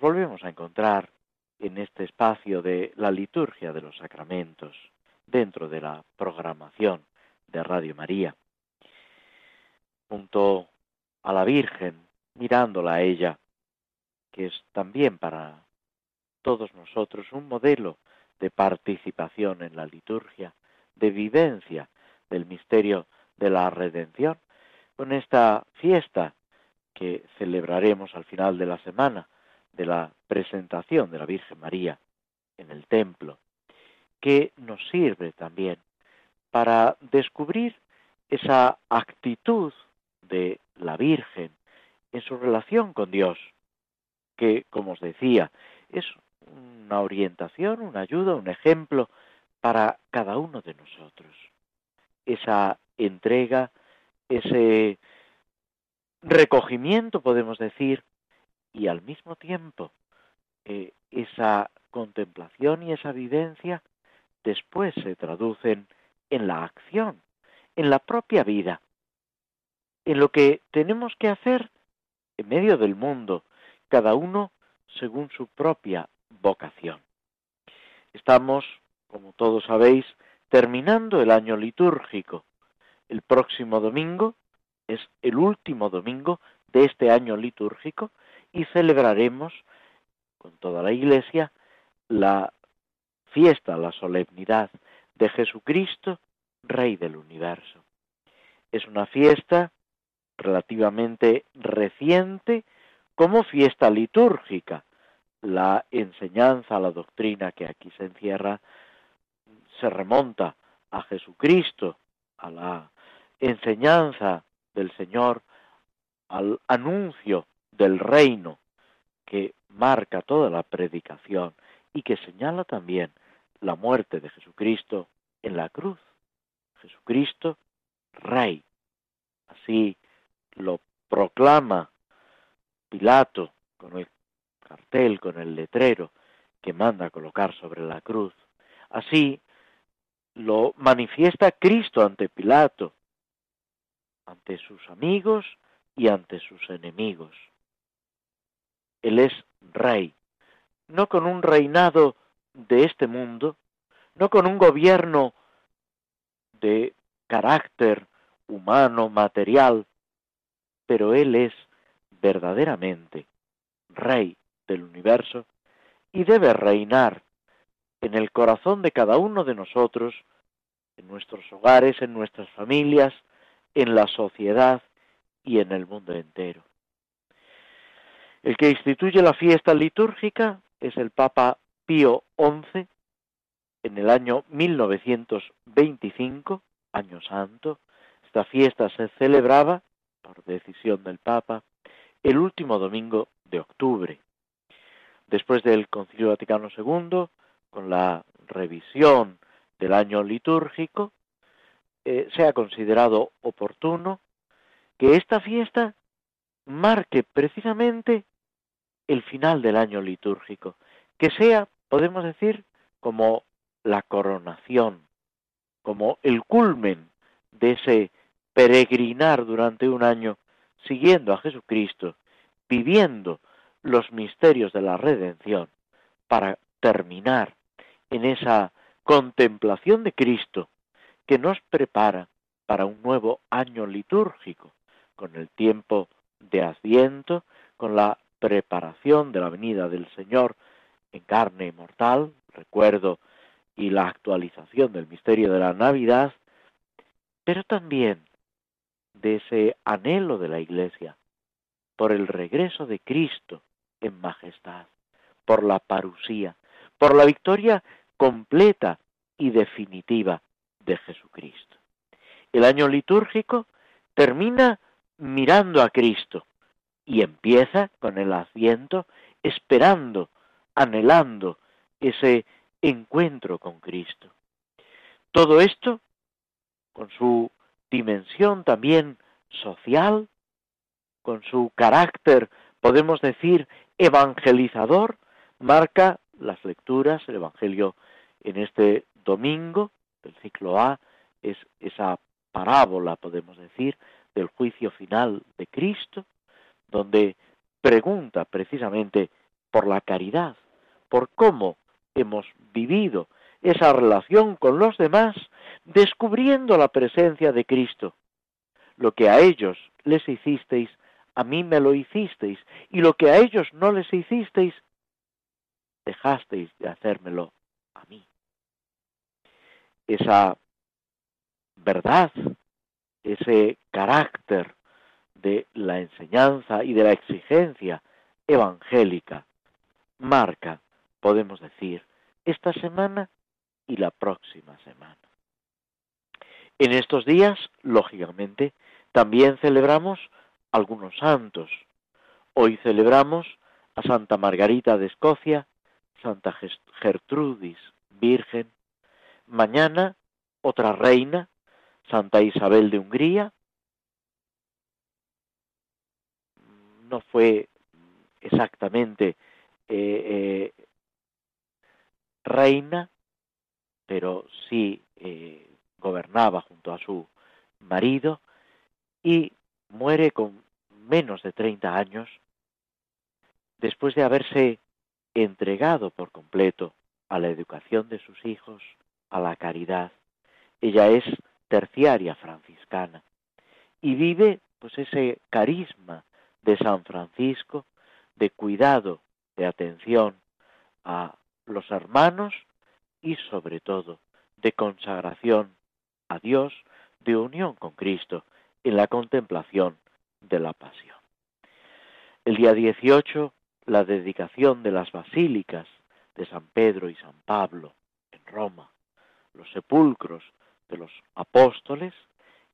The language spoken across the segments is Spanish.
volvemos a encontrar en este espacio de la liturgia de los sacramentos, dentro de la programación de Radio María. Junto a la Virgen, mirándola a ella, que es también para todos nosotros un modelo de participación en la liturgia, de vivencia del misterio de la redención, con esta fiesta que celebraremos al final de la semana de la presentación de la Virgen María en el templo, que nos sirve también para descubrir esa actitud de la Virgen en su relación con Dios, que, como os decía, es una orientación, una ayuda, un ejemplo para cada uno de nosotros. Esa entrega, ese recogimiento, podemos decir, y al mismo tiempo eh, esa contemplación y esa vivencia después se traducen en la acción, en la propia vida, en lo que tenemos que hacer en medio del mundo, cada uno según su propia vocación. Estamos, como todos sabéis, terminando el año litúrgico. El próximo domingo es el último domingo de este año litúrgico y celebraremos con toda la Iglesia la fiesta, la solemnidad de Jesucristo, Rey del universo. Es una fiesta relativamente reciente como fiesta litúrgica. La enseñanza, la doctrina que aquí se encierra, se remonta a Jesucristo, a la enseñanza del Señor, al anuncio del reino que marca toda la predicación y que señala también la muerte de Jesucristo en la cruz. Jesucristo, Rey. Así lo proclama Pilato con el cartel, con el letrero que manda colocar sobre la cruz. Así lo manifiesta Cristo ante Pilato, ante sus amigos y ante sus enemigos. Él es rey, no con un reinado de este mundo, no con un gobierno de carácter humano, material, pero Él es verdaderamente rey del universo y debe reinar en el corazón de cada uno de nosotros, en nuestros hogares, en nuestras familias, en la sociedad y en el mundo entero. El que instituye la fiesta litúrgica es el Papa Pío XI en el año 1925, año santo. Esta fiesta se celebraba, por decisión del Papa, el último domingo de octubre. Después del Concilio Vaticano II, con la revisión del año litúrgico, eh, se ha considerado oportuno que esta fiesta marque precisamente el final del año litúrgico, que sea, podemos decir, como la coronación, como el culmen de ese peregrinar durante un año siguiendo a Jesucristo, viviendo los misterios de la redención, para terminar en esa contemplación de Cristo que nos prepara para un nuevo año litúrgico, con el tiempo de Adviento, con la preparación de la venida del Señor en carne mortal, recuerdo, y la actualización del misterio de la Navidad, pero también de ese anhelo de la Iglesia por el regreso de Cristo en majestad, por la parusía, por la victoria completa y definitiva de Jesucristo. El año litúrgico termina mirando a Cristo y empieza con el asiento esperando, anhelando ese encuentro con Cristo. Todo esto con su dimensión también social, con su carácter, podemos decir, evangelizador, marca las lecturas, el Evangelio en este domingo del ciclo A es esa parábola, podemos decir, del juicio final de Cristo, donde pregunta precisamente por la caridad, por cómo hemos vivido esa relación con los demás, descubriendo la presencia de Cristo. Lo que a ellos les hicisteis, a mí me lo hicisteis, y lo que a ellos no les hicisteis, dejasteis de hacérmelo a mí. Esa verdad, ese carácter de la enseñanza y de la exigencia evangélica marca, podemos decir, esta semana y la próxima semana. En estos días, lógicamente, también celebramos algunos santos. Hoy celebramos a Santa Margarita de Escocia, Santa Gertrudis, Virgen. Mañana, otra reina, Santa Isabel de Hungría. No fue exactamente eh, eh, reina, pero sí eh, gobernaba junto a su marido y muere con menos de 30 años después de haberse entregado por completo a la educación de sus hijos, a la caridad. Ella es terciaria franciscana y vive pues ese carisma de San Francisco de cuidado, de atención a los hermanos y sobre todo de consagración a Dios, de unión con Cristo en la contemplación de la pasión. El día 18 la dedicación de las basílicas de San Pedro y San Pablo en Roma, los sepulcros de los apóstoles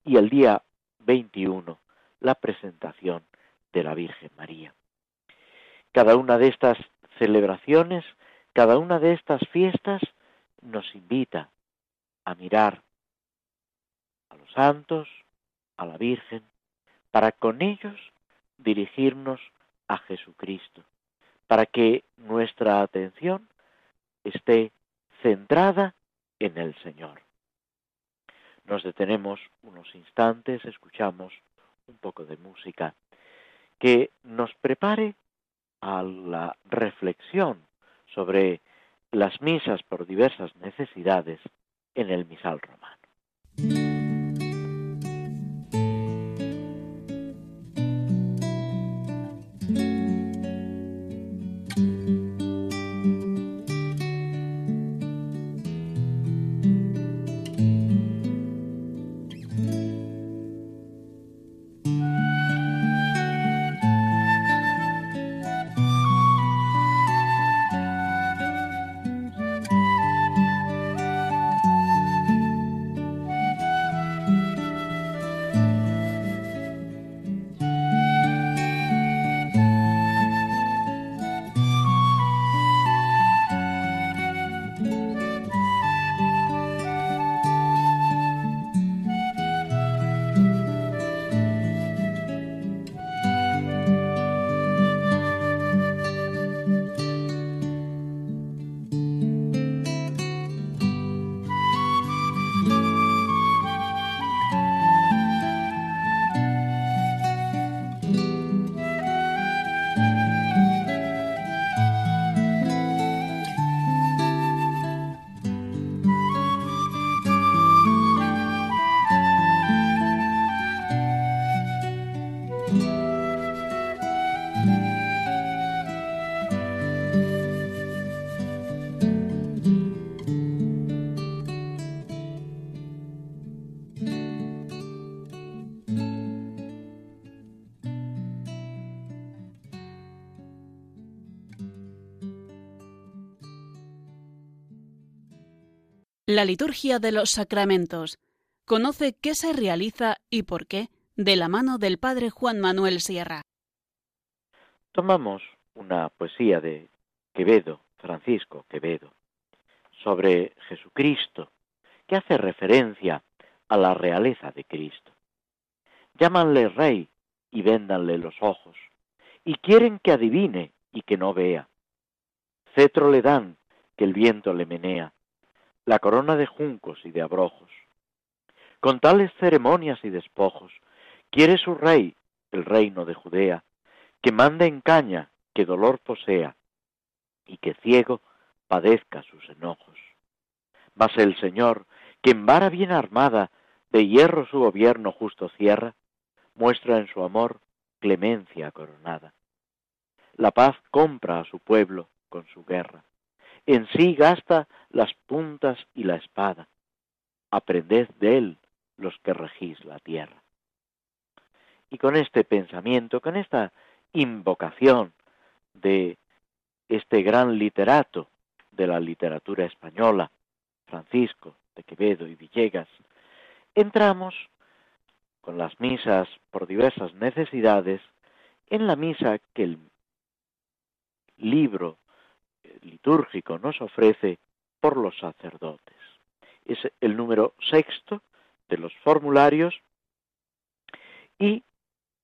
y el día 21 la presentación de la Virgen María. Cada una de estas celebraciones, cada una de estas fiestas nos invita a mirar a los santos, a la Virgen, para con ellos dirigirnos a Jesucristo, para que nuestra atención esté centrada en el Señor. Nos detenemos unos instantes, escuchamos un poco de música que nos prepare a la reflexión sobre las misas por diversas necesidades en el misal romano. La liturgia de los sacramentos. Conoce qué se realiza y por qué de la mano del Padre Juan Manuel Sierra. Tomamos una poesía de Quevedo, Francisco Quevedo, sobre Jesucristo, que hace referencia a la realeza de Cristo. Llámanle rey y véndanle los ojos, y quieren que adivine y que no vea. Cetro le dan, que el viento le menea, la corona de juncos y de abrojos. Con tales ceremonias y despojos, quiere su rey, el reino de Judea, que mande en caña, que dolor posea, y que ciego padezca sus enojos. Mas el Señor, que en vara bien armada de hierro su gobierno justo cierra, muestra en su amor clemencia coronada. La paz compra a su pueblo con su guerra. En sí gasta las puntas y la espada. Aprended de él los que regís la tierra. Y con este pensamiento, con esta invocación de este gran literato de la literatura española, Francisco de Quevedo y Villegas, entramos con las misas por diversas necesidades en la misa que el libro litúrgico nos ofrece por los sacerdotes. Es el número sexto de los formularios y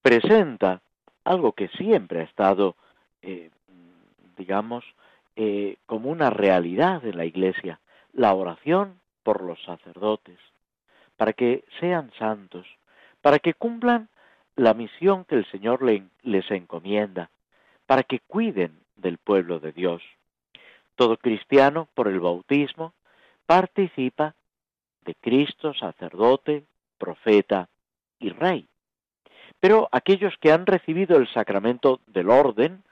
presenta algo que siempre ha estado, eh, digamos, eh, como una realidad en la Iglesia, la oración por los sacerdotes, para que sean santos, para que cumplan la misión que el Señor les encomienda, para que cuiden del pueblo de Dios. Todo cristiano, por el bautismo, participa de Cristo, sacerdote, profeta y rey. Pero aquellos que han recibido el sacramento del orden,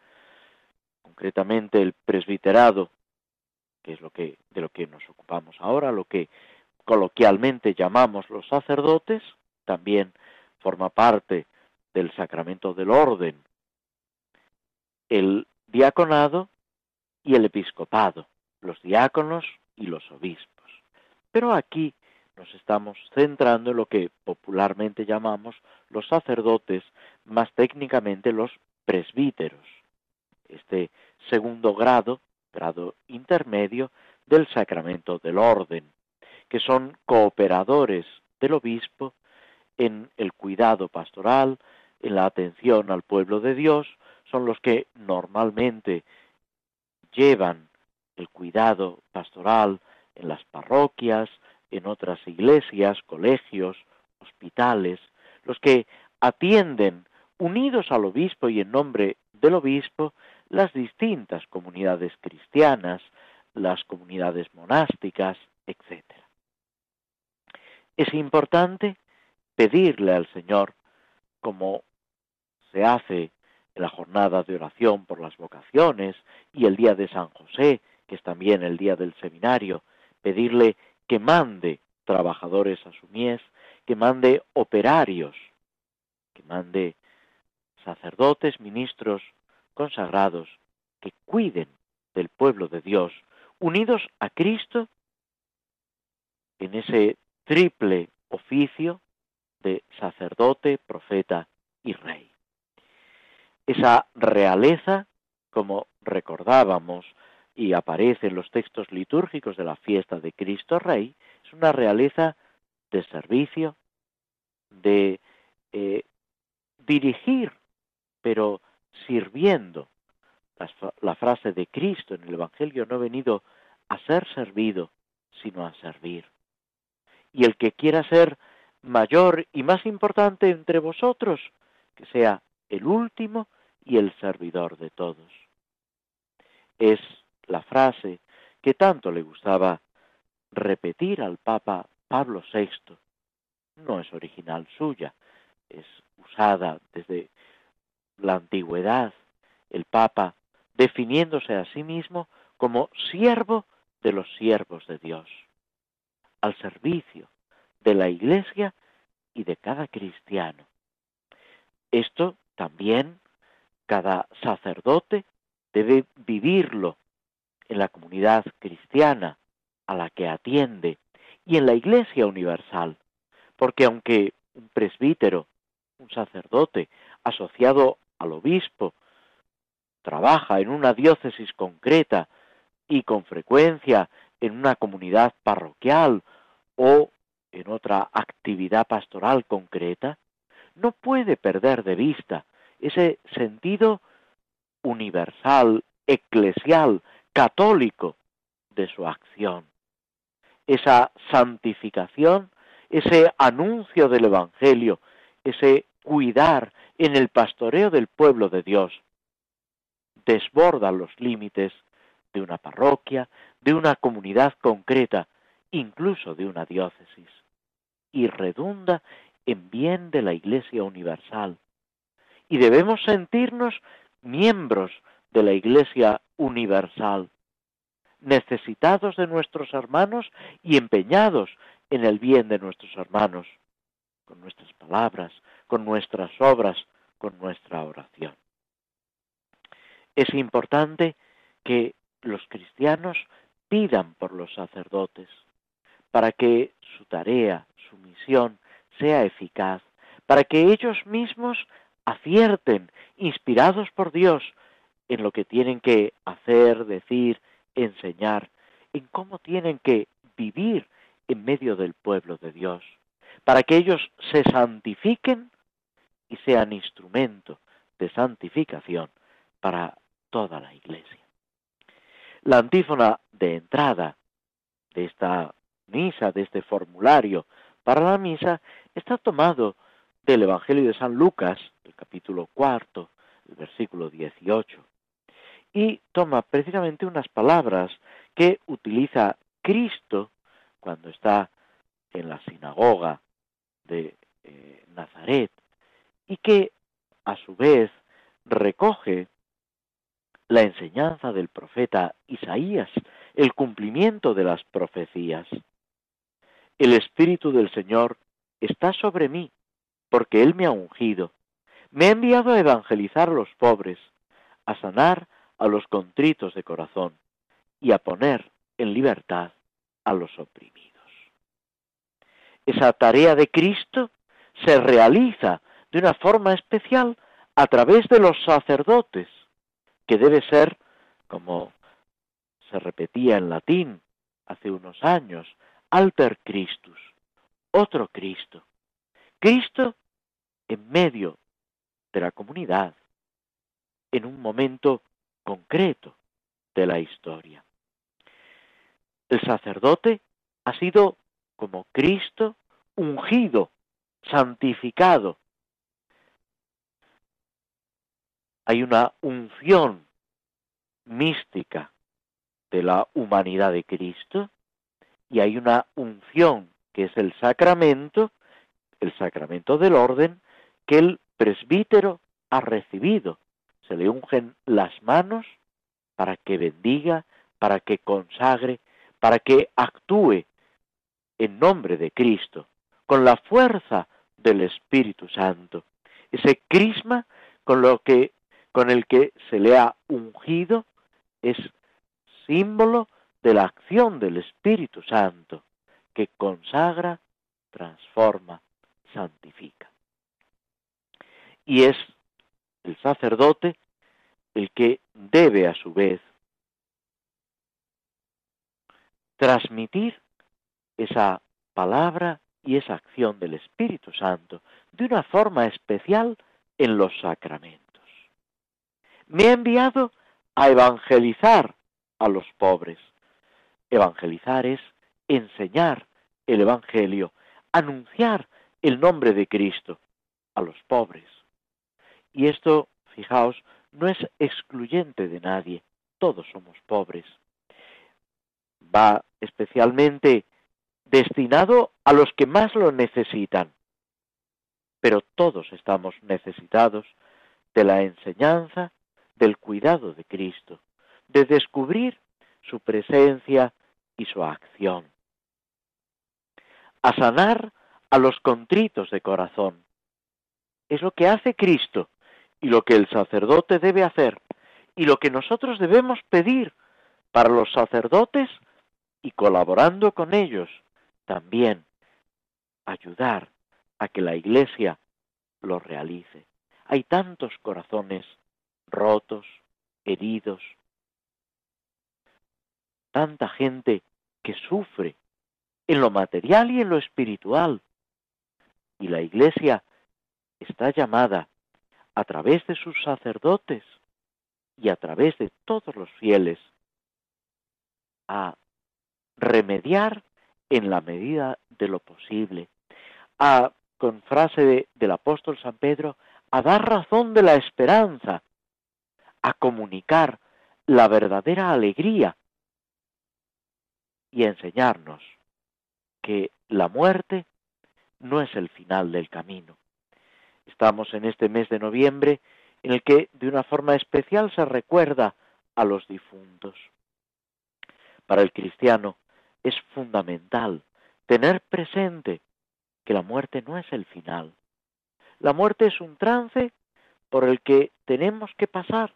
concretamente el presbiterado, que es lo que de lo que nos ocupamos ahora, lo que coloquialmente llamamos los sacerdotes, también forma parte del sacramento del orden. El diaconado y el episcopado, los diáconos y los obispos. Pero aquí nos estamos centrando en lo que popularmente llamamos los sacerdotes, más técnicamente los presbíteros. Este segundo grado, grado intermedio del sacramento del orden, que son cooperadores del obispo en el cuidado pastoral, en la atención al pueblo de Dios, son los que normalmente llevan el cuidado pastoral en las parroquias, en otras iglesias, colegios, hospitales, los que atienden unidos al obispo y en nombre del obispo las distintas comunidades cristianas, las comunidades monásticas, etc. Es importante pedirle al Señor, como se hace la jornada de oración por las vocaciones y el día de San José, que es también el día del seminario, pedirle que mande trabajadores a su mies, que mande operarios, que mande sacerdotes, ministros consagrados, que cuiden del pueblo de Dios, unidos a Cristo en ese triple oficio de sacerdote, profeta y rey. Esa realeza, como recordábamos y aparece en los textos litúrgicos de la fiesta de Cristo Rey, es una realeza de servicio, de eh, dirigir, pero sirviendo. La, la frase de Cristo en el Evangelio no ha venido a ser servido, sino a servir. Y el que quiera ser mayor y más importante entre vosotros, que sea el último y el servidor de todos. Es la frase que tanto le gustaba repetir al Papa Pablo VI. No es original suya, es usada desde la antigüedad. El Papa definiéndose a sí mismo como siervo de los siervos de Dios, al servicio de la Iglesia y de cada cristiano. Esto también cada sacerdote debe vivirlo en la comunidad cristiana a la que atiende y en la Iglesia universal, porque aunque un presbítero, un sacerdote asociado al obispo, trabaja en una diócesis concreta y con frecuencia en una comunidad parroquial o en otra actividad pastoral concreta, no puede perder de vista ese sentido universal, eclesial, católico de su acción, esa santificación, ese anuncio del Evangelio, ese cuidar en el pastoreo del pueblo de Dios, desborda los límites de una parroquia, de una comunidad concreta, incluso de una diócesis, y redunda en bien de la Iglesia universal. Y debemos sentirnos miembros de la Iglesia universal, necesitados de nuestros hermanos y empeñados en el bien de nuestros hermanos, con nuestras palabras, con nuestras obras, con nuestra oración. Es importante que los cristianos pidan por los sacerdotes para que su tarea, su misión sea eficaz, para que ellos mismos acierten, inspirados por Dios, en lo que tienen que hacer, decir, enseñar, en cómo tienen que vivir en medio del pueblo de Dios, para que ellos se santifiquen y sean instrumento de santificación para toda la iglesia. La antífona de entrada de esta misa, de este formulario para la misa, está tomado del Evangelio de San Lucas, el capítulo cuarto, el versículo 18, y toma precisamente unas palabras que utiliza Cristo cuando está en la sinagoga de eh, Nazaret y que a su vez recoge la enseñanza del profeta Isaías, el cumplimiento de las profecías. El Espíritu del Señor está sobre mí, porque Él me ha ungido. Me ha enviado a evangelizar a los pobres, a sanar a los contritos de corazón y a poner en libertad a los oprimidos. Esa tarea de Cristo se realiza de una forma especial a través de los sacerdotes, que debe ser, como se repetía en latín hace unos años, alter Christus, otro Cristo. Cristo en medio de la comunidad, en un momento concreto de la historia. El sacerdote ha sido como Cristo ungido, santificado. Hay una unción mística de la humanidad de Cristo y hay una unción que es el sacramento, el sacramento del orden, que el presbítero ha recibido se le ungen las manos para que bendiga, para que consagre, para que actúe en nombre de Cristo, con la fuerza del Espíritu Santo. Ese crisma con lo que con el que se le ha ungido es símbolo de la acción del Espíritu Santo que consagra, transforma, santifica. Y es el sacerdote el que debe a su vez transmitir esa palabra y esa acción del Espíritu Santo de una forma especial en los sacramentos. Me ha enviado a evangelizar a los pobres. Evangelizar es enseñar el Evangelio, anunciar el nombre de Cristo a los pobres. Y esto, fijaos, no es excluyente de nadie, todos somos pobres. Va especialmente destinado a los que más lo necesitan, pero todos estamos necesitados de la enseñanza, del cuidado de Cristo, de descubrir su presencia y su acción. A sanar a los contritos de corazón. Es lo que hace Cristo y lo que el sacerdote debe hacer y lo que nosotros debemos pedir para los sacerdotes y colaborando con ellos también ayudar a que la iglesia lo realice. Hay tantos corazones rotos, heridos, tanta gente que sufre en lo material y en lo espiritual. Y la Iglesia está llamada a través de sus sacerdotes y a través de todos los fieles a remediar en la medida de lo posible, a, con frase del apóstol San Pedro, a dar razón de la esperanza, a comunicar la verdadera alegría y a enseñarnos que la muerte no es el final del camino. Estamos en este mes de noviembre en el que de una forma especial se recuerda a los difuntos. Para el cristiano es fundamental tener presente que la muerte no es el final. La muerte es un trance por el que tenemos que pasar,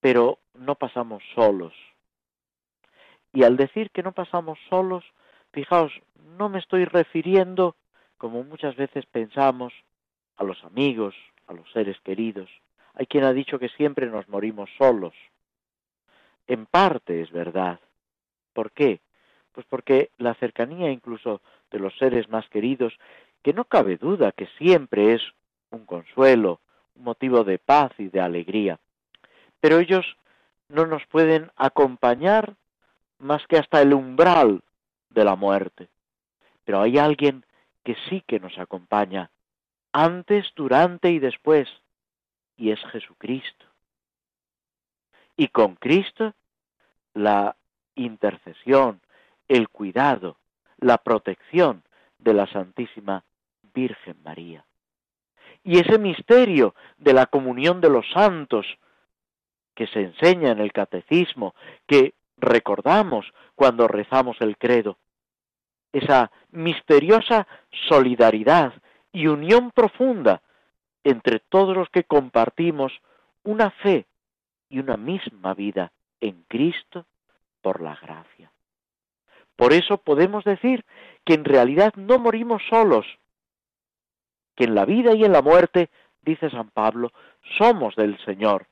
pero no pasamos solos. Y al decir que no pasamos solos, fijaos, no me estoy refiriendo, como muchas veces pensamos, a los amigos, a los seres queridos. Hay quien ha dicho que siempre nos morimos solos. En parte es verdad. ¿Por qué? Pues porque la cercanía incluso de los seres más queridos, que no cabe duda que siempre es un consuelo, un motivo de paz y de alegría. Pero ellos no nos pueden acompañar más que hasta el umbral de la muerte. Pero hay alguien que sí que nos acompaña antes, durante y después, y es Jesucristo. Y con Cristo la intercesión, el cuidado, la protección de la Santísima Virgen María. Y ese misterio de la comunión de los santos que se enseña en el catecismo, que recordamos cuando rezamos el credo, esa misteriosa solidaridad y unión profunda entre todos los que compartimos una fe y una misma vida en Cristo por la gracia. Por eso podemos decir que en realidad no morimos solos, que en la vida y en la muerte, dice San Pablo, somos del Señor,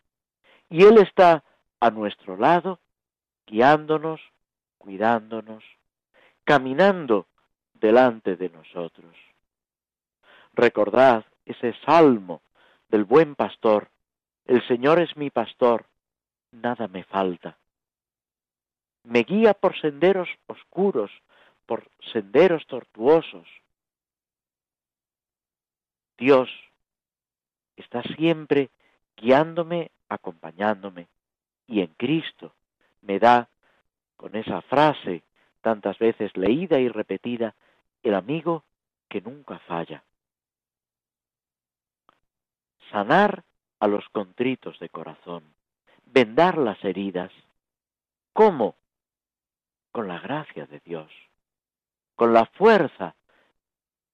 y Él está a nuestro lado, guiándonos, cuidándonos, caminando delante de nosotros. Recordad ese salmo del buen pastor, el Señor es mi pastor, nada me falta. Me guía por senderos oscuros, por senderos tortuosos. Dios está siempre guiándome, acompañándome, y en Cristo me da, con esa frase tantas veces leída y repetida, el amigo que nunca falla sanar a los contritos de corazón, vendar las heridas. ¿Cómo? Con la gracia de Dios, con la fuerza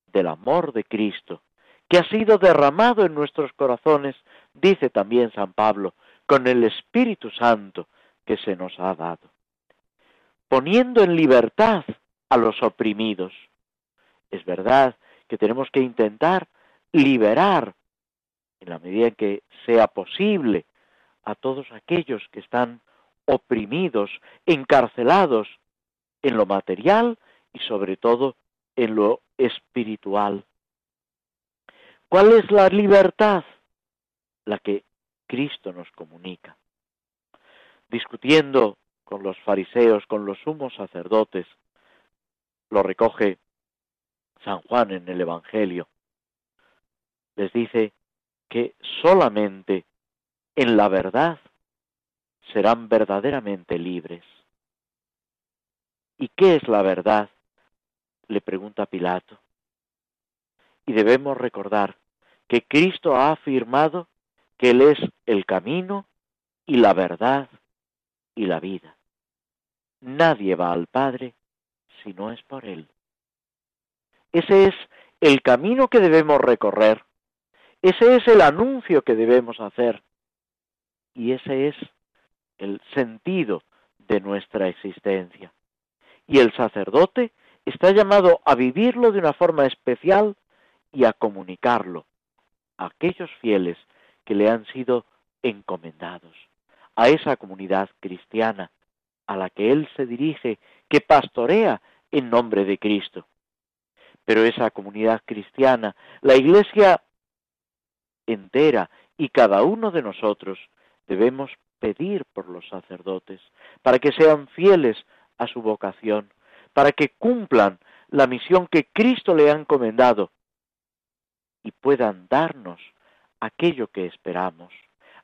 del amor de Cristo, que ha sido derramado en nuestros corazones, dice también San Pablo, con el Espíritu Santo que se nos ha dado, poniendo en libertad a los oprimidos. Es verdad que tenemos que intentar liberar en la medida en que sea posible, a todos aquellos que están oprimidos, encarcelados en lo material y sobre todo en lo espiritual. ¿Cuál es la libertad? La que Cristo nos comunica. Discutiendo con los fariseos, con los sumos sacerdotes, lo recoge San Juan en el Evangelio. Les dice, que solamente en la verdad serán verdaderamente libres. ¿Y qué es la verdad? le pregunta Pilato. Y debemos recordar que Cristo ha afirmado que Él es el camino y la verdad y la vida. Nadie va al Padre si no es por Él. Ese es el camino que debemos recorrer ese es el anuncio que debemos hacer y ese es el sentido de nuestra existencia. Y el sacerdote está llamado a vivirlo de una forma especial y a comunicarlo a aquellos fieles que le han sido encomendados. A esa comunidad cristiana a la que Él se dirige, que pastorea en nombre de Cristo. Pero esa comunidad cristiana, la Iglesia entera y cada uno de nosotros debemos pedir por los sacerdotes, para que sean fieles a su vocación, para que cumplan la misión que Cristo le ha encomendado y puedan darnos aquello que esperamos,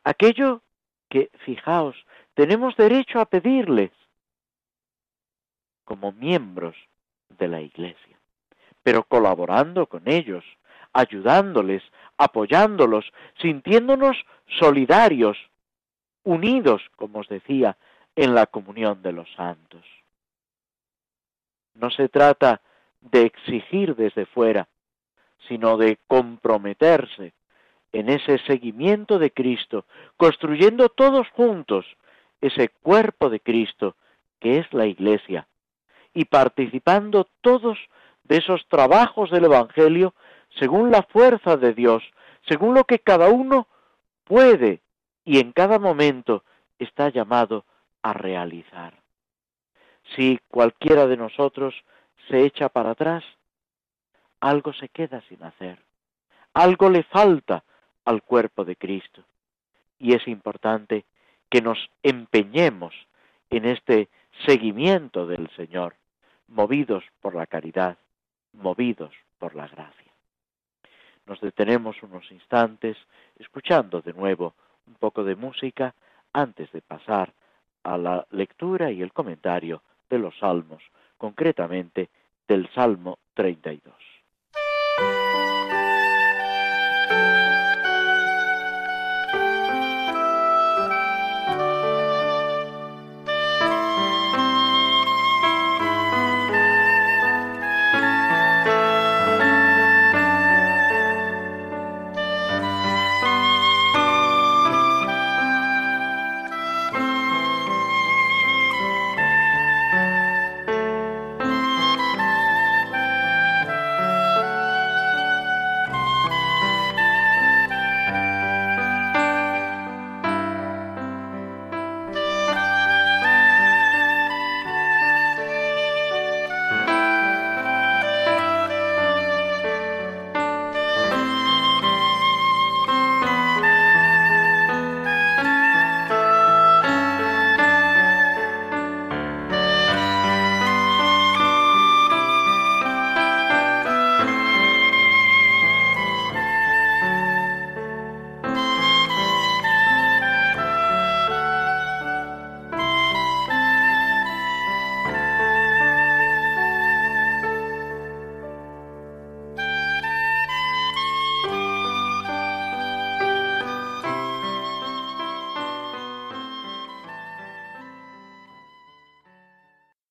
aquello que, fijaos, tenemos derecho a pedirles como miembros de la Iglesia, pero colaborando con ellos, ayudándoles, apoyándolos, sintiéndonos solidarios, unidos, como os decía, en la comunión de los santos. No se trata de exigir desde fuera, sino de comprometerse en ese seguimiento de Cristo, construyendo todos juntos ese cuerpo de Cristo que es la Iglesia, y participando todos de esos trabajos del Evangelio según la fuerza de Dios, según lo que cada uno puede y en cada momento está llamado a realizar. Si cualquiera de nosotros se echa para atrás, algo se queda sin hacer, algo le falta al cuerpo de Cristo. Y es importante que nos empeñemos en este seguimiento del Señor, movidos por la caridad, movidos por la gracia. Nos detenemos unos instantes escuchando de nuevo un poco de música antes de pasar a la lectura y el comentario de los salmos, concretamente del Salmo 32.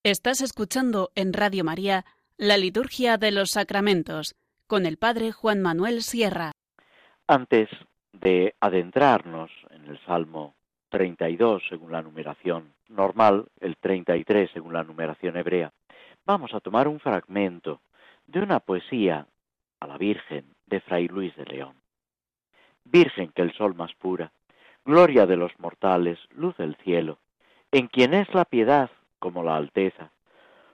Estás escuchando en Radio María la Liturgia de los Sacramentos con el Padre Juan Manuel Sierra. Antes de adentrarnos en el Salmo 32 según la numeración normal, el 33 según la numeración hebrea, vamos a tomar un fragmento de una poesía a la Virgen de Fray Luis de León. Virgen que el sol más pura, gloria de los mortales, luz del cielo, en quien es la piedad como la Alteza.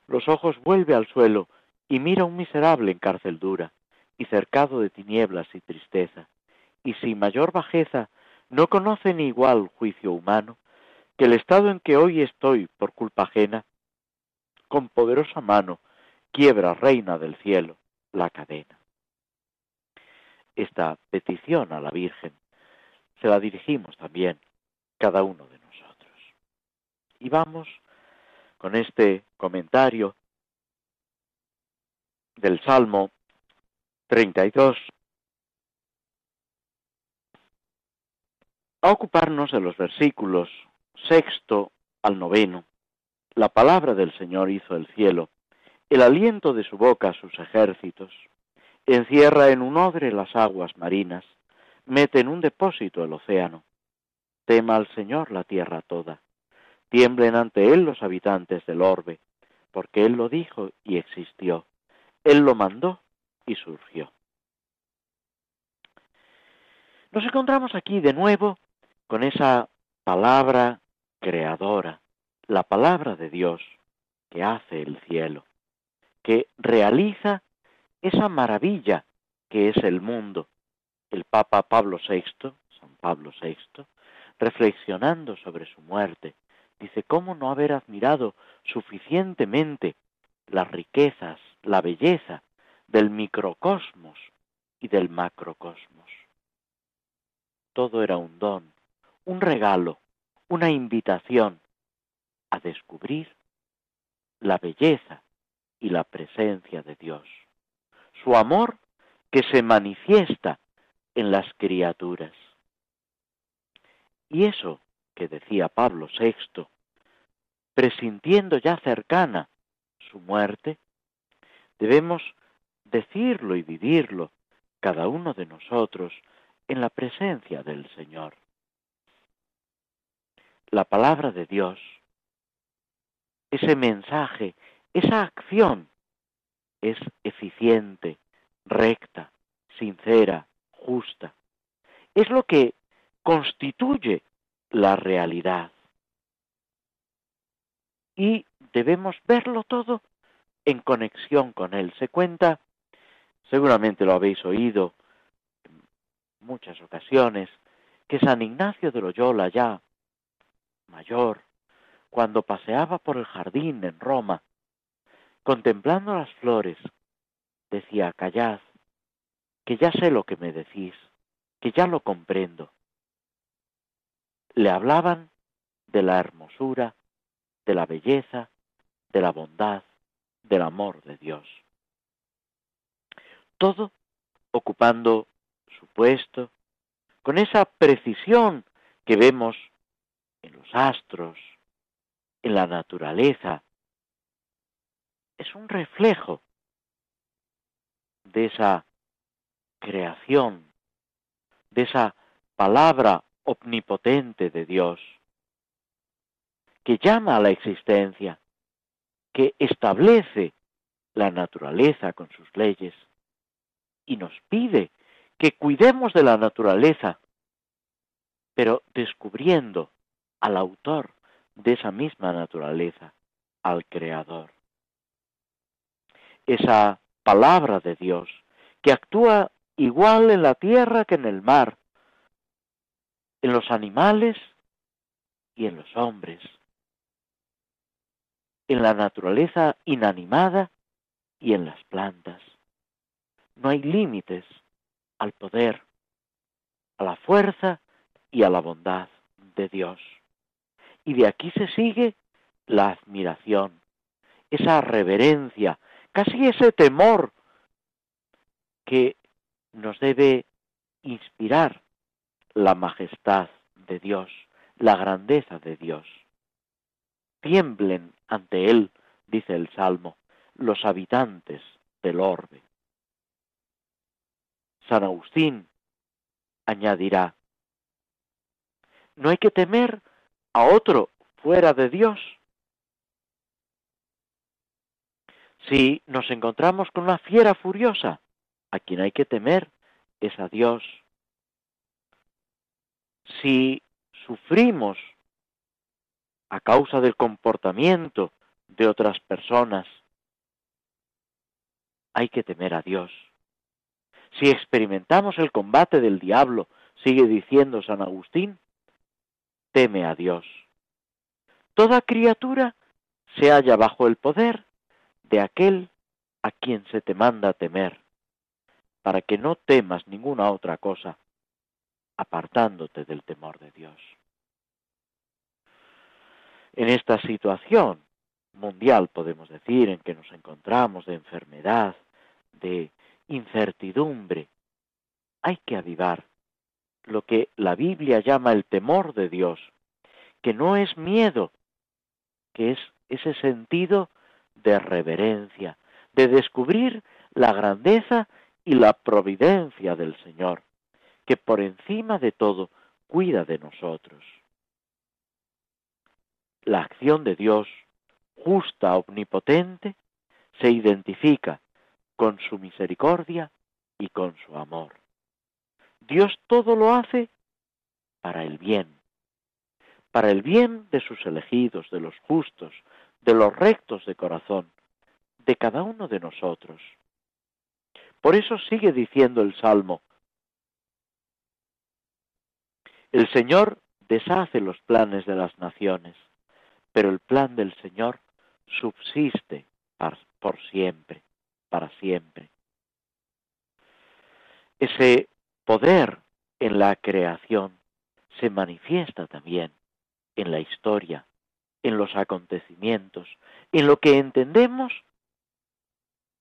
Los ojos vuelve al suelo y mira un miserable en cárcel dura, y cercado de tinieblas y tristeza, y sin mayor bajeza no conoce ni igual juicio humano, que el estado en que hoy estoy por culpa ajena, con poderosa mano quiebra, reina del cielo, la cadena. Esta petición a la Virgen se la dirigimos también cada uno de nosotros. Y vamos con este comentario del Salmo 32 a ocuparnos de los versículos sexto al noveno. La palabra del Señor hizo el cielo, el aliento de su boca sus ejércitos, encierra en un odre las aguas marinas, mete en un depósito el océano. Tema al Señor la tierra toda Tiemblen ante él los habitantes del orbe, porque él lo dijo y existió. Él lo mandó y surgió. Nos encontramos aquí de nuevo con esa palabra creadora, la palabra de Dios que hace el cielo, que realiza esa maravilla que es el mundo. El Papa Pablo VI, San Pablo VI, reflexionando sobre su muerte, dice, ¿cómo no haber admirado suficientemente las riquezas, la belleza del microcosmos y del macrocosmos? Todo era un don, un regalo, una invitación a descubrir la belleza y la presencia de Dios, su amor que se manifiesta en las criaturas. Y eso que decía Pablo VI, presintiendo ya cercana su muerte, debemos decirlo y vivirlo cada uno de nosotros en la presencia del Señor. La palabra de Dios, ese mensaje, esa acción es eficiente, recta, sincera, justa. Es lo que constituye la realidad. Y debemos verlo todo en conexión con Él. Se cuenta, seguramente lo habéis oído en muchas ocasiones, que San Ignacio de Loyola, ya mayor, cuando paseaba por el jardín en Roma, contemplando las flores decía, callad, que ya sé lo que me decís, que ya lo comprendo. Le hablaban de la hermosura, de la belleza, de la bondad, del amor de Dios. Todo ocupando su puesto, con esa precisión que vemos en los astros, en la naturaleza. Es un reflejo de esa creación, de esa palabra omnipotente de Dios, que llama a la existencia, que establece la naturaleza con sus leyes y nos pide que cuidemos de la naturaleza, pero descubriendo al autor de esa misma naturaleza, al Creador. Esa palabra de Dios, que actúa igual en la tierra que en el mar, en los animales y en los hombres, en la naturaleza inanimada y en las plantas. No hay límites al poder, a la fuerza y a la bondad de Dios. Y de aquí se sigue la admiración, esa reverencia casi ese temor que nos debe inspirar la majestad de Dios, la grandeza de Dios. Tiemblen ante Él, dice el Salmo, los habitantes del orbe. San Agustín añadirá, no hay que temer a otro fuera de Dios, Si nos encontramos con una fiera furiosa, a quien hay que temer es a Dios. Si sufrimos a causa del comportamiento de otras personas, hay que temer a Dios. Si experimentamos el combate del diablo, sigue diciendo San Agustín, teme a Dios. Toda criatura se halla bajo el poder de aquel a quien se te manda temer, para que no temas ninguna otra cosa, apartándote del temor de Dios. En esta situación mundial, podemos decir, en que nos encontramos de enfermedad, de incertidumbre, hay que avivar lo que la Biblia llama el temor de Dios, que no es miedo, que es ese sentido de reverencia, de descubrir la grandeza y la providencia del Señor, que por encima de todo cuida de nosotros. La acción de Dios, justa, omnipotente, se identifica con su misericordia y con su amor. Dios todo lo hace para el bien, para el bien de sus elegidos, de los justos, de los rectos de corazón, de cada uno de nosotros. Por eso sigue diciendo el Salmo, el Señor deshace los planes de las naciones, pero el plan del Señor subsiste por siempre, para siempre. Ese poder en la creación se manifiesta también en la historia, en los acontecimientos, en lo que entendemos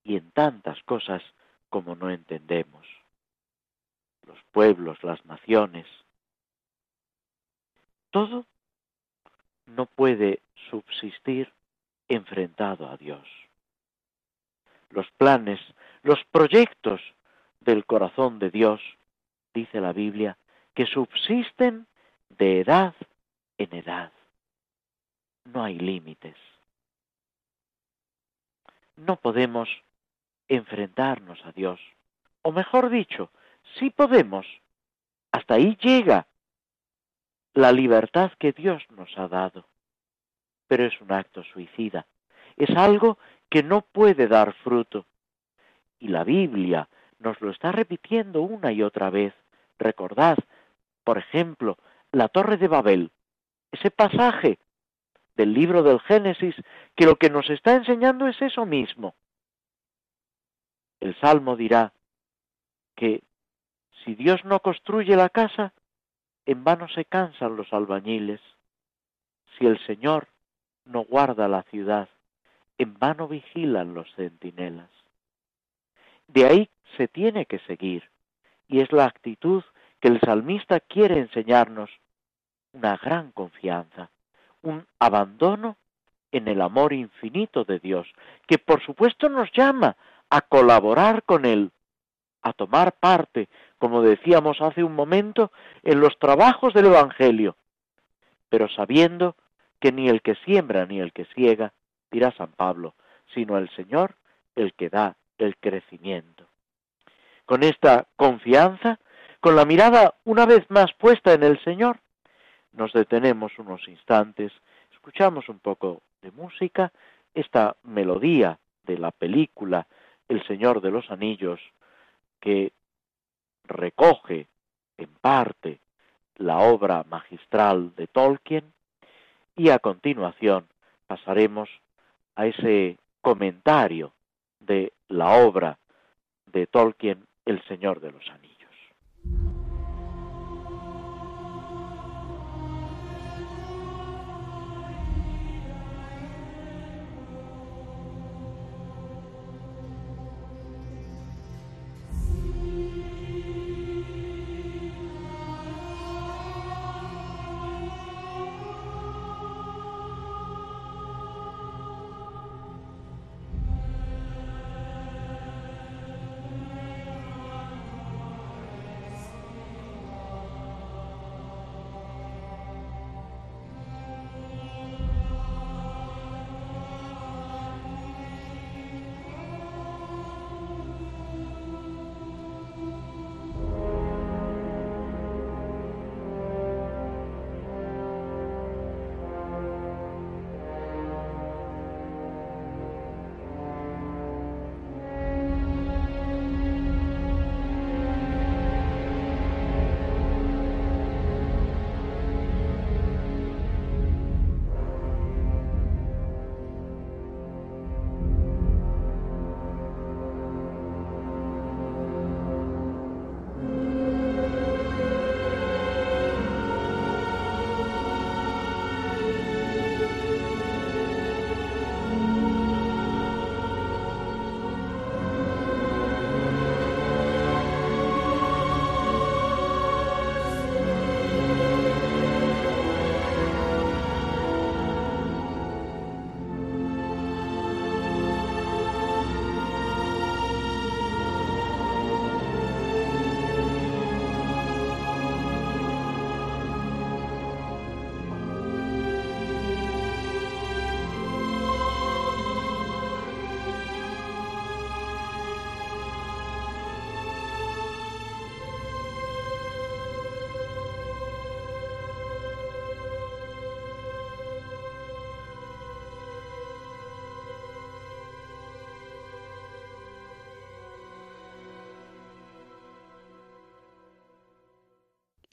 y en tantas cosas como no entendemos. Los pueblos, las naciones, todo no puede subsistir enfrentado a Dios. Los planes, los proyectos del corazón de Dios, dice la Biblia, que subsisten de edad en edad. No hay límites. No podemos enfrentarnos a Dios. O mejor dicho, sí podemos. Hasta ahí llega la libertad que Dios nos ha dado. Pero es un acto suicida. Es algo que no puede dar fruto. Y la Biblia nos lo está repitiendo una y otra vez. Recordad, por ejemplo, la Torre de Babel, ese pasaje del libro del Génesis que lo que nos está enseñando es eso mismo. El Salmo dirá que si Dios no construye la casa, en vano se cansan los albañiles. Si el Señor no guarda la ciudad, en vano vigilan los centinelas. De ahí se tiene que seguir, y es la actitud que el salmista quiere enseñarnos, una gran confianza, un abandono en el amor infinito de Dios, que por supuesto nos llama a colaborar con Él, a tomar parte, como decíamos hace un momento, en los trabajos del Evangelio, pero sabiendo que ni el que siembra ni el que ciega, dirá San Pablo, sino el Señor el que da el crecimiento. Con esta confianza, con la mirada una vez más puesta en el Señor, nos detenemos unos instantes, escuchamos un poco de música, esta melodía de la película el Señor de los Anillos, que recoge en parte la obra magistral de Tolkien, y a continuación pasaremos a ese comentario de la obra de Tolkien, El Señor de los Anillos.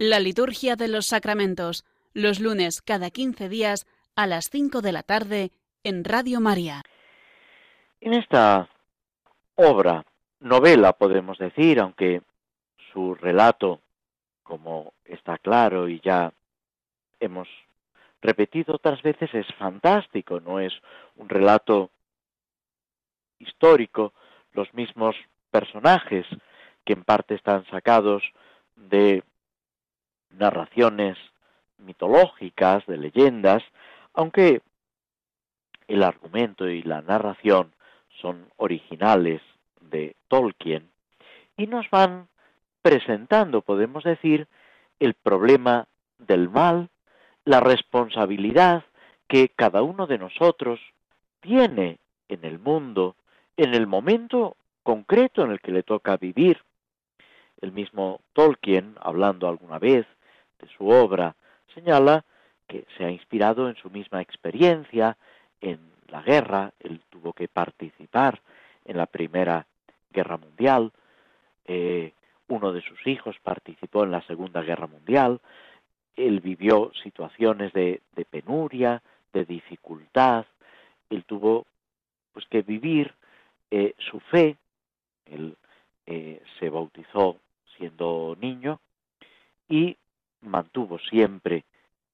La liturgia de los sacramentos, los lunes cada 15 días a las 5 de la tarde en Radio María. En esta obra, novela podemos decir, aunque su relato, como está claro y ya hemos repetido otras veces, es fantástico, no es un relato histórico, los mismos personajes que en parte están sacados de narraciones mitológicas, de leyendas, aunque el argumento y la narración son originales de Tolkien y nos van presentando, podemos decir, el problema del mal, la responsabilidad que cada uno de nosotros tiene en el mundo, en el momento concreto en el que le toca vivir. El mismo Tolkien, hablando alguna vez de su obra, señala que se ha inspirado en su misma experiencia, en la guerra, él tuvo que participar en la Primera Guerra Mundial, eh, uno de sus hijos participó en la Segunda Guerra Mundial, él vivió situaciones de, penuria, de dificultad, él tuvo pues que vivir eh, su fe, él eh, se bautizó siendo niño y mantuvo siempre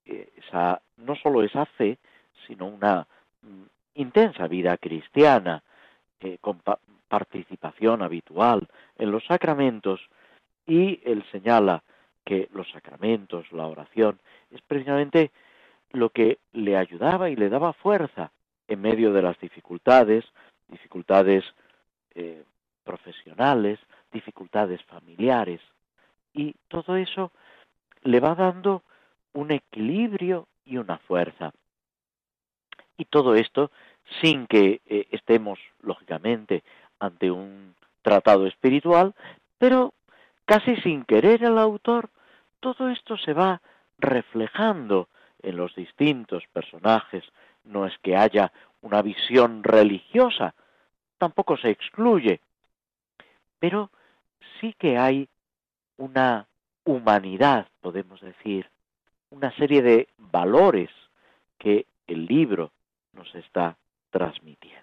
eh, esa, no solo esa fe, sino una mm, intensa vida cristiana, eh, con participación habitual en los sacramentos, y él señala que los sacramentos, la oración, es precisamente lo que le ayudaba y le daba fuerza en medio de las dificultades, dificultades eh, profesionales, dificultades familiares, y todo eso le va dando un equilibrio y una fuerza. Y todo esto sin que eh, estemos, lógicamente, ante un tratado espiritual, pero casi sin querer el autor, todo esto se va reflejando en los distintos personajes. No es que haya una visión religiosa, tampoco se excluye, pero sí que hay una humanidad, podemos decir, una serie de valores que el libro nos está transmitiendo.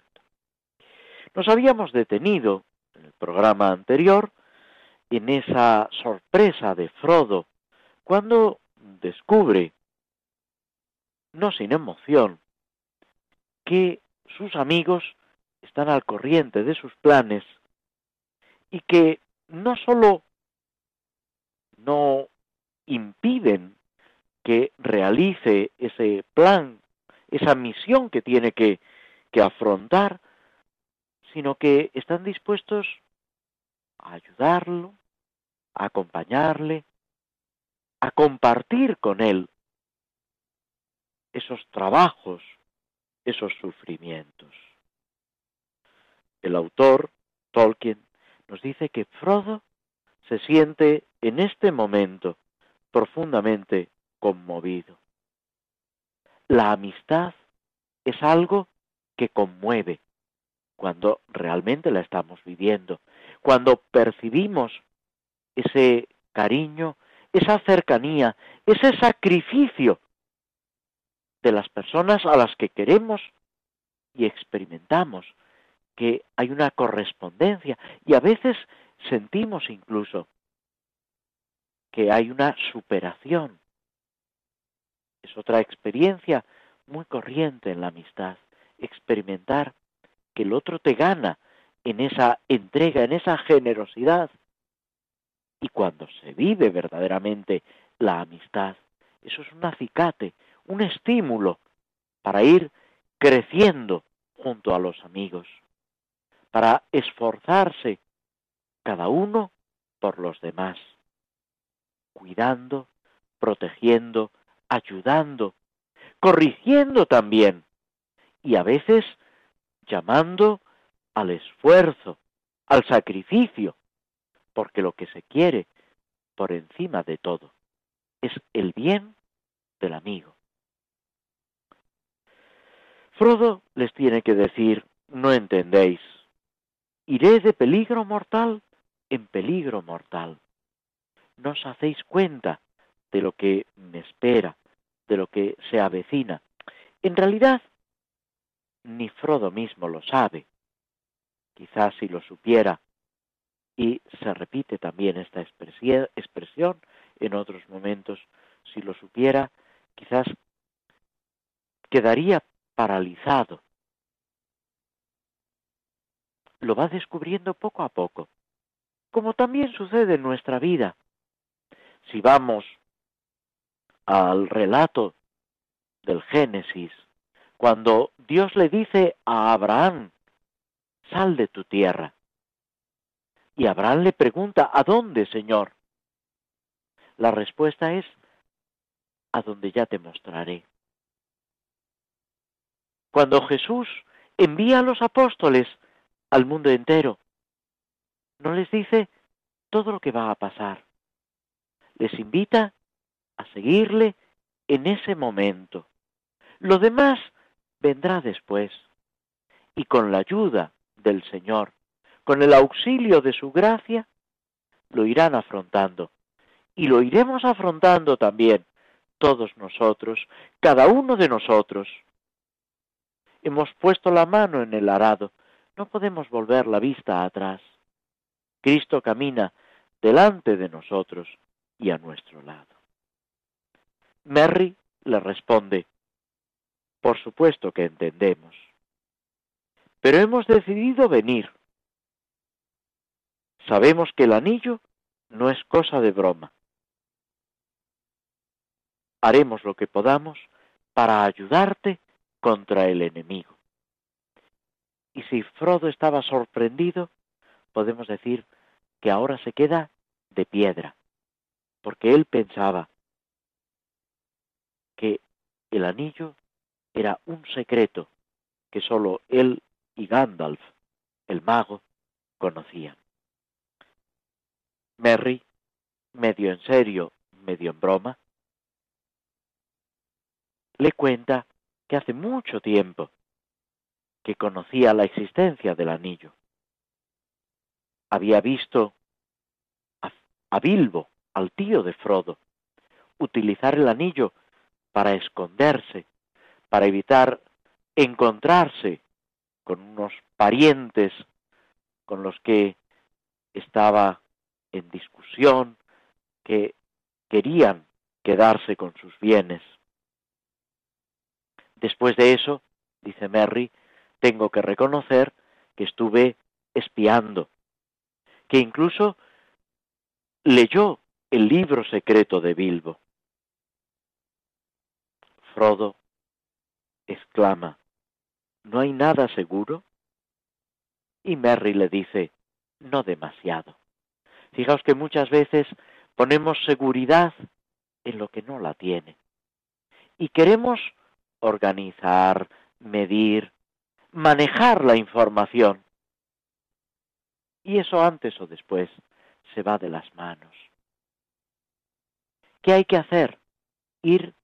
Nos habíamos detenido en el programa anterior en esa sorpresa de Frodo cuando descubre, no sin emoción, que sus amigos están al corriente de sus planes y que no sólo no impiden que realice ese plan, esa misión que tiene que, que afrontar, sino que están dispuestos a ayudarlo, a acompañarle, a compartir con él esos trabajos, esos sufrimientos. El autor, Tolkien, nos dice que Frodo se siente en este momento profundamente conmovido. La amistad es algo que conmueve cuando realmente la estamos viviendo, cuando percibimos ese cariño, esa cercanía, ese sacrificio de las personas a las que queremos y experimentamos que hay una correspondencia y a veces sentimos incluso que hay una superación. Es otra experiencia muy corriente en la amistad, experimentar que el otro te gana en esa entrega, en esa generosidad. Y cuando se vive verdaderamente la amistad, eso es un acicate, un estímulo para ir creciendo junto a los amigos, para esforzarse cada uno por los demás, cuidando, protegiendo, ayudando, corrigiendo también, y a veces llamando al esfuerzo, al sacrificio, porque lo que se quiere por encima de todo es el bien del amigo. Frodo les tiene que decir, no entendéis, iré de peligro mortal en peligro mortal. No os hacéis cuenta de lo que me espera, de lo que se avecina. En realidad, ni Frodo mismo lo sabe. Quizás si lo supiera, y se repite también esta expresión en otros momentos, si lo supiera, quizás quedaría paralizado. Lo va descubriendo poco a poco, como también sucede en nuestra vida. Si vamos al relato del Génesis, cuando Dios le dice a Abraham, sal de tu tierra. Y Abraham le pregunta, ¿a dónde, Señor? La respuesta es, a donde ya te mostraré. Cuando Jesús envía a los apóstoles al mundo entero, no les dice todo lo que va a pasar. Les invita a seguirle en ese momento. Lo demás vendrá después. Y con la ayuda del Señor, con el auxilio de su gracia, lo irán afrontando. Y lo iremos afrontando también todos nosotros, cada uno de nosotros. Hemos puesto la mano en el arado, no podemos volver la vista atrás. Cristo camina delante de nosotros y a nuestro lado. Mary le responde, por supuesto que entendemos, pero hemos decidido venir. Sabemos que el anillo no es cosa de broma. Haremos lo que podamos para ayudarte contra el enemigo. Y si Frodo estaba sorprendido, podemos decir que ahora se queda de piedra, porque él pensaba, que el anillo era un secreto que sólo él y Gandalf, el mago, conocían. Merry, medio en serio, medio en broma, le cuenta que hace mucho tiempo que conocía la existencia del anillo. Había visto a, Bilbo, al tío de Frodo, utilizar el anillo para esconderse, para evitar encontrarse con unos parientes con los que estaba en discusión, que querían quedarse con sus bienes. Después de eso, dice Merry, tengo que reconocer que estuve espiando, que incluso leyó el libro secreto de Bilbo. Frodo exclama, ¿no hay nada seguro? Y Merry le dice, no demasiado. Fijaos que muchas veces ponemos seguridad en lo que no la tiene. Y queremos organizar, medir, manejar la información. Y eso antes o después se va de las manos. ¿Qué hay que hacer? Ir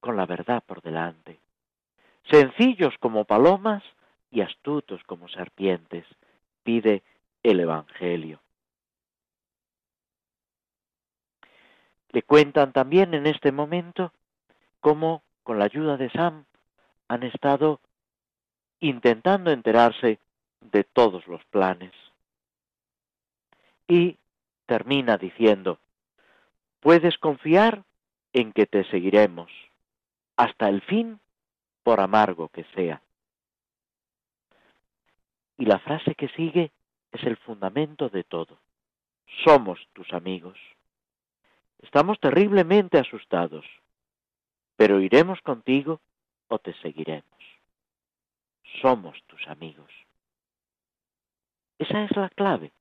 con la verdad por delante. Sencillos como palomas y astutos como serpientes, pide el Evangelio. Le cuentan también en este momento cómo, con la ayuda de Sam, han estado intentando enterarse de todos los planes. Y termina diciendo, puedes confiar en que te seguiremos hasta el fin, por amargo que sea. Y la frase que sigue es el fundamento de todo. Somos tus amigos. Estamos terriblemente asustados, pero iremos contigo o te seguiremos. Somos tus amigos. Esa es la clave.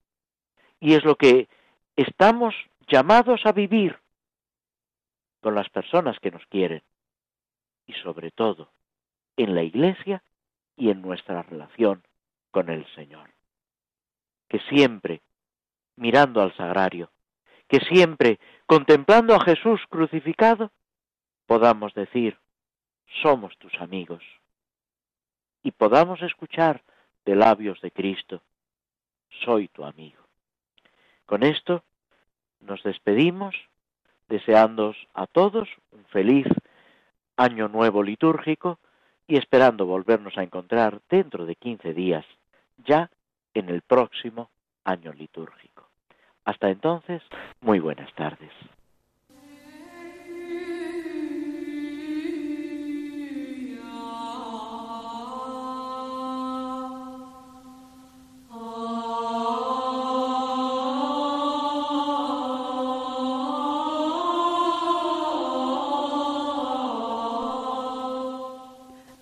Y es lo que estamos llamados a vivir con las personas que nos quieren y sobre todo en la iglesia y en nuestra relación con el Señor. Que siempre, mirando al sagrario, que siempre, contemplando a Jesús crucificado, podamos decir, somos tus amigos, y podamos escuchar de labios de Cristo, soy tu amigo. Con esto nos despedimos deseándos a todos un feliz año nuevo litúrgico y esperando volvernos a encontrar dentro de 15 días, ya en el próximo año litúrgico. Hasta entonces, muy buenas tardes.